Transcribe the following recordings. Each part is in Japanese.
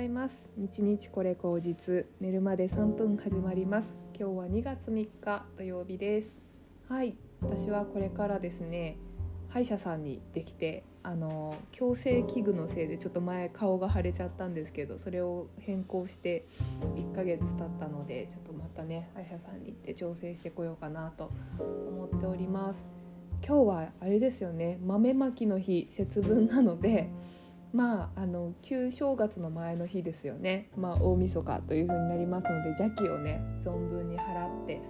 ざいます。日日これ口実。寝るまで3分始まります。今日は2月3日土曜日です。はい。私はこれからですね歯医者さんに行ってきてあの矯正器具のせいでちょっと前顔が腫れちゃったんですけどそれを変更して1ヶ月経ったのでちょっとまたね歯医者さんに行って調整してこようかなと思っております。今日はあれですよね。豆まきの日節分なのでまああの旧正月の前の日ですよね、まあ、大晦日という風になりますので邪気をね存分に払って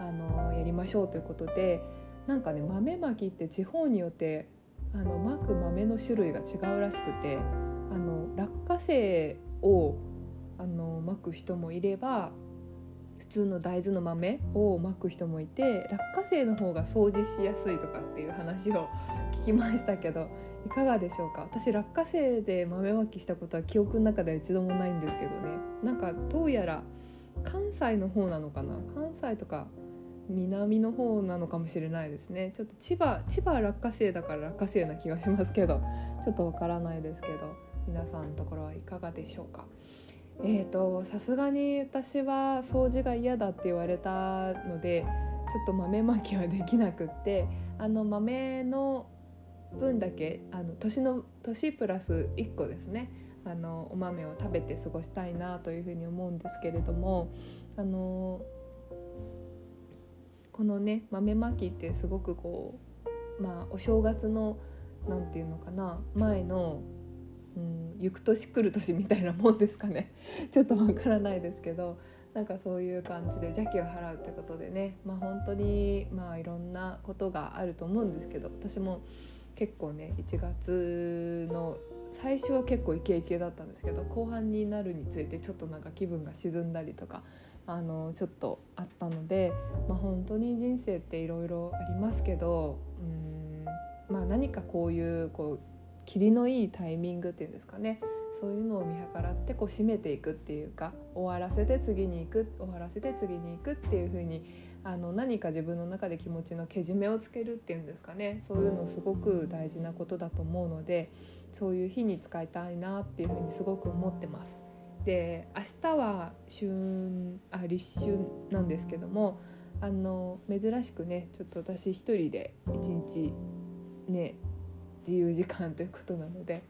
あのやりましょうということでなんかね豆まきって地方によってあのまく豆の種類が違うらしくてあの落花生をあのまく人もいれば普通の大豆の豆をまく人もいて落花生の方が掃除しやすいとかっていう話を聞きましたけどいかがでしょうか？私落花生で豆まきしたことは記憶の中では一度もないんですけどね。なんかどうやら関西の方なのかな？関西とか南の方なのかもしれないですね。ちょっと千葉千葉落花生だから落花生な気がしますけど。ちょっとわからないですけど。皆さんのところはいかがでしょうか？えーとさすがに私は掃除が嫌だって言われたのでちょっと豆まきはできなくって。あの豆の分だけあの年の年プラス1個ですね。あのお豆を食べて過ごしたいなというふうに思うんですけれどもあのこのね豆まきってすごくこうまあお正月の何て言うのかな前の、うん、行く年来る年みたいなもんですかね。ちょっとわからないですけどなんかそういう感じで邪気を払うってことでねまあ本当にまあいろんなことがあると思うんですけど私も結構ね1月の最初は結構イケイケだったんですけど後半になるにつれてちょっとなんか気分が沈んだりとかあのちょっとあったので、まあ、本当に人生っていろいろありますけどうん、まあ、何かこういうこう霧のいいタイミングっていうんですかね。そういうのを見計らってこう締めていくっていうか終わらせて次に行く終わらせて次に行くっていう風にあの何か自分の中で気持ちのけじめをつけるっていうんですかねそういうのすごく大事なことだと思うのでそういう日に使いたいなっていう風にすごく思ってます。で明日は春あ立春なんですけどもあの珍しくねちょっと私一人で一日ね自由時間ということなので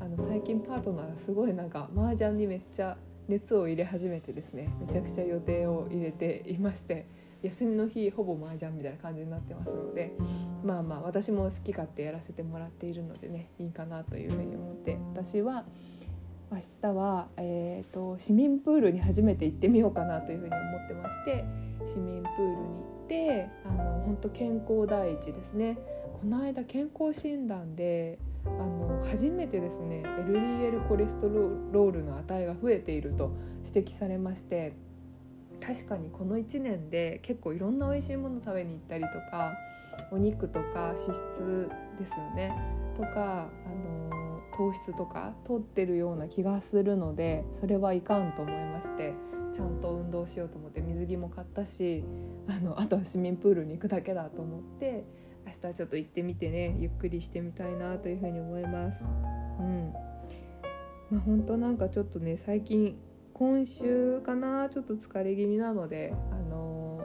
あの最近パートナーがすごいなんか麻雀にめっちゃ熱を入れ始めてですね。めちゃくちゃ予定を入れていまして休みの日ほぼ麻雀みたいな感じになってますのでまあまあ私も好き勝手やらせてもらっているのでねいいかなというふうに思って。私は明日は、えーと、市民プールに初めて行ってみようかなというふうに思ってまして市民プールに行ってあの本当健康第一ですね。この間健康診断であの初めてですね LDL コレステロールの値が増えていると指摘されまして確かにこの1年で結構いろんな美味しいもの食べに行ったりとかお肉とか脂質ですよねとかあの糖質とか取ってるような気がするのでそれはいかんと思いましてちゃんと運動しようと思って水着も買ったしあのあとは市民プールに行くだけだと思って明日ちょっと行ってみてねゆっくりしてみたいなというふうに思います。うんまあ、本当なんかちょっとね最近今週かなちょっと疲れ気味なので、あの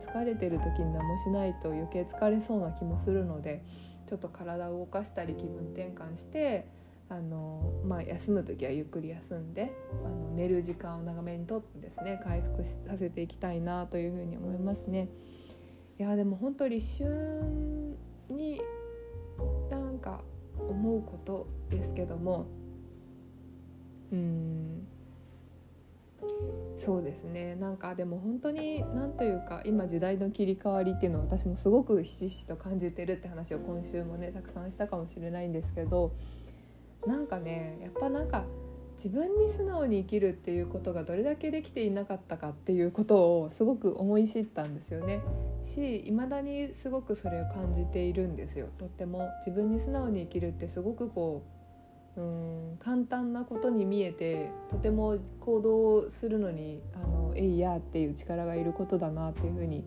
ー、疲れてる時に何もしないと余計疲れそうな気もするのでちょっと体を動かしたり気分転換してあの、まあ、休む時はゆっくり休んであの寝る時間を長めにとってですね回復させていきたいなというふうに思いますね。いやでも本当立春になんか思うことですけどもうん。そうですね。なんかでも本当に何というか今時代の切り替わりっていうのを私もすごくひしひしと感じてるって話を今週もねたくさんしたかもしれないんですけどなんかねやっぱなんか自分に素直に生きるっていうことがどれだけできていなかったかっていうことをすごく思い知ったんですよね。し未だにすごくそれを感じているんですよ。とっても。自分に素直に生きるってすごくこううん簡単なことに見えてとても行動するのにあのえいやっていう力がいることだなっていうふうに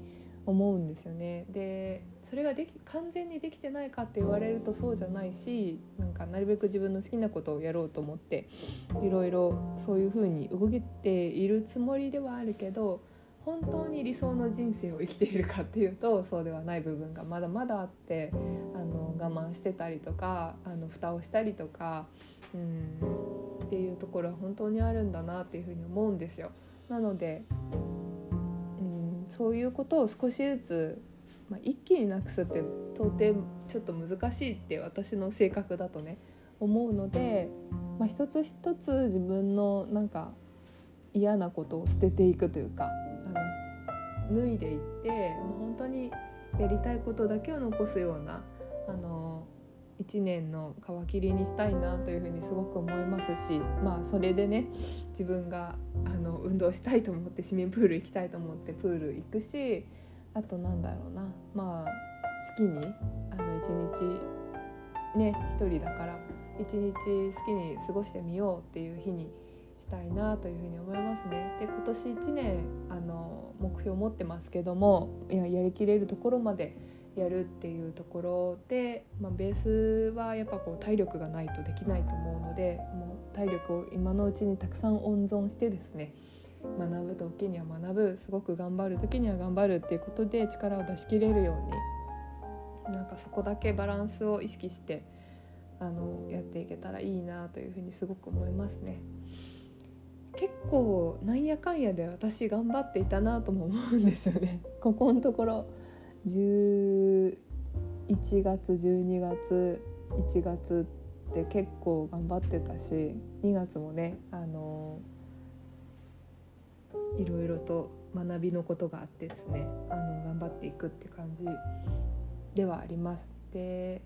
思うんですよね。でそれができ完全にできてないかって言われるとそうじゃないしなんかなるべく自分の好きなことをやろうと思っていろいろそういう風に動けているつもりではあるけど本当に理想の人生を生きているかっていうとそうではない部分がまだまだあってあの我慢してたりとかあの蓋をしたりとかうんっていうところは本当にあるんだなっていうふうに思うんですよ。なのでうんそういうことを少しずつ、まあ、一気になくすって到底ちょっと難しいって私の性格だとね思うので、まあ、一つ一つ自分のなんか嫌なことを捨てていくというかあの脱いでいってもう本当にやりたいことだけを残すようなあの1年の皮切りにしたいなというふうにすごく思いますしまあそれでね自分があの運動したいと思って市民プール行きたいと思ってプール行くしあとなんだろうなまあ好きにあの一日ね一人だから一日好きに過ごしてみようっていう日にしたいなというふうに思いますね。で今年1年あの目標を持ってますけどもややりきれるところまでやるっていうところで、まあ、ベースはやっぱこう体力がないとできないと思うのでもう体力を今のうちにたくさん温存してですね学ぶ時には学ぶ。すごく頑張る時には頑張るっていうことで力を出し切れるようになんかそこだけバランスを意識してあのやっていけたらいいなというふうにすごく思いますね。結構なんやかんやで私頑張っていたなとも思うんですよね。ここのところ11月12月1月って結構頑張ってたし2月もねあのいろいろと学びのことがあってですねあの頑張っていくって感じではあります。で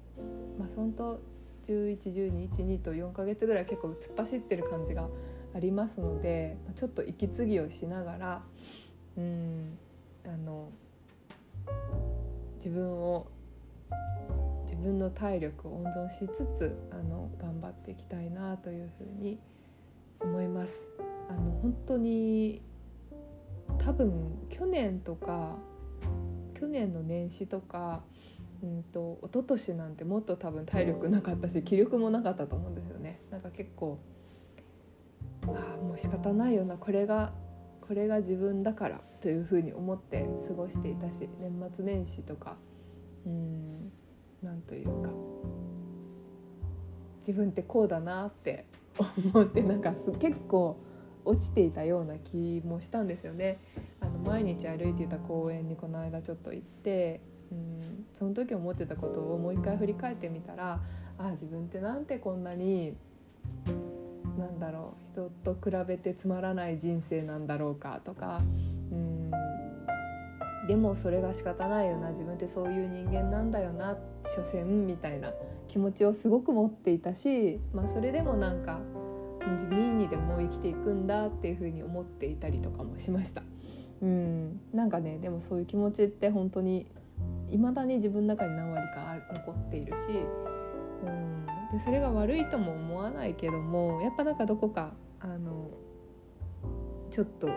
まあ本当111212と4ヶ月ぐらい結構突っ走ってる感じがありますのでちょっと息継ぎをしながらうんあの自分を自分の体力を温存しつつあの頑張っていきたいなというふうに思います。あの本当に多分去年とか去年の年始とかうんと一昨年なんてもっと多分体力なかったし気力もなかったと思うんですよね。なんか結構ああもう仕方ないよなこれがこれが自分だからというふうに思って過ごしていたし年末年始とかうんなんというか自分ってこうだなって思ってなんか結構落ちていたような気もしたんですよね。あの毎日歩いていた公園にこの間ちょっと行ってうんその時思ってたことをもう一回振り返ってみたらああ自分ってなんてこんなになんだろう人と比べてつまらない人生なんだろうかとかうんでもそれが仕方ないよな自分ってそういう人間なんだよな所詮みたいな気持ちをすごく持っていたし、まあ、それでもなんか地味にでも生きていくんだっていうふうに思っていたりとかもしました。うんなんかねでもそういう気持ちって本当に未だに自分の中に何割か残っているし、うん、でそれが悪いとも思わないけどもやっぱなんかどこかあのちょっと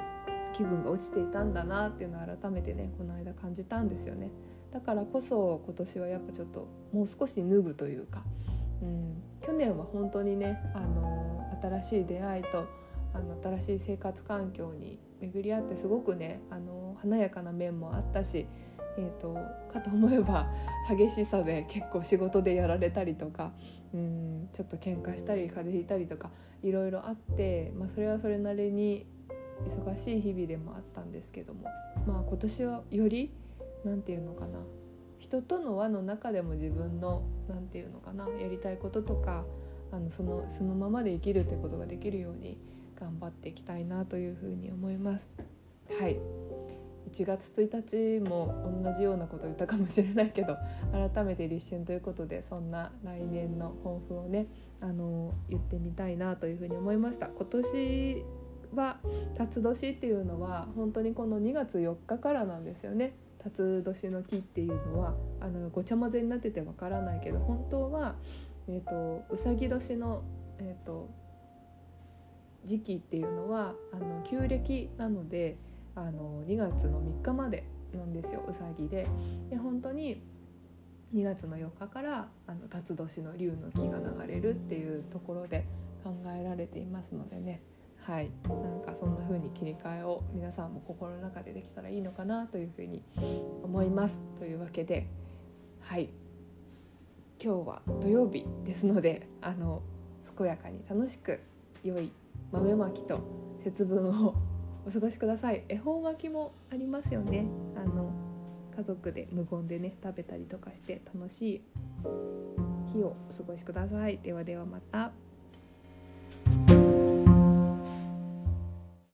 気分が落ちていたんだなっていうのを改めてねこの間感じたんですよねだからこそ今年はやっぱちょっともう少し脱ぐというか、うん、去年は本当にねあの新しい出会いとあの新しい生活環境に巡り合ってすごくねあの華やかな面もあったしえーと、かと思えば激しさで結構仕事でやられたりとかうんちょっと喧嘩したり風邪ひいたりとかいろいろあって、まあ、それはそれなりに忙しい日々でもあったんですけども、まあ、今年はより何て言うのかな人との輪の中でも自分の何て言うのかなやりたいこととかあのそのそのままで生きるってことができるように頑張っていきたいなというふうに思います。はい。1月1日も同じようなことを言ったかもしれないけど改めて立春ということでそんな来年の抱負をねあの言ってみたいなというふうに思いました。今年は辰年っていうのは本当にこの2月4日からなんですよね。辰年の木っていうのはあのごちゃ混ぜになっててわからないけど本当は、えーと、うさぎ年の、えーと時期っていうのはあの旧暦なのであの2月の3日までなんですようさぎで。で本当に2月の4日からあの辰年の龍の木が流れるっていうところで考えられていますのでね。はい。なんかそんな風に切り替えを皆さんも心の中でできたらいいのかなというふうに思います。というわけではい。今日は土曜日ですのであの健やかに楽しく良い豆まきと節分を お過ごしください。恵方巻きもありますよね。あの家族で無言でね食べたりとかして楽しい日をお過ごしください。ではではまた。